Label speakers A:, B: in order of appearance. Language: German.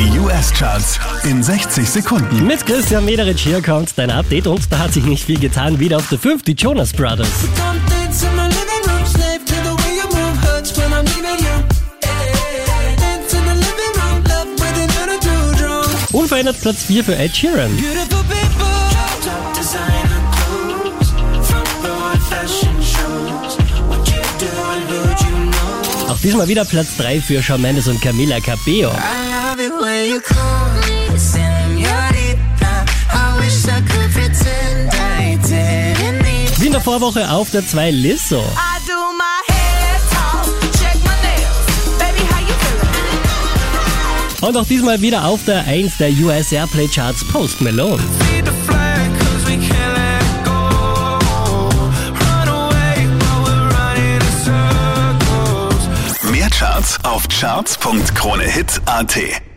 A: Die US-Charts in 60 Sekunden.
B: Mit Christian Mederich hier kommt dein Update und da hat sich nicht viel getan. Wieder auf der 5 die Jonas Brothers. Unverändert Platz 4 für Ed Sheeran. Auch diesmal wieder Platz 3 für Shawn Mendes und Camila Cabello. Wie in der Vorwoche auf der 2 Lizzo. Und auch diesmal wieder auf der 1 der US Airplay Charts Post Malone.
A: Mehr Charts auf charts.kronehit.at.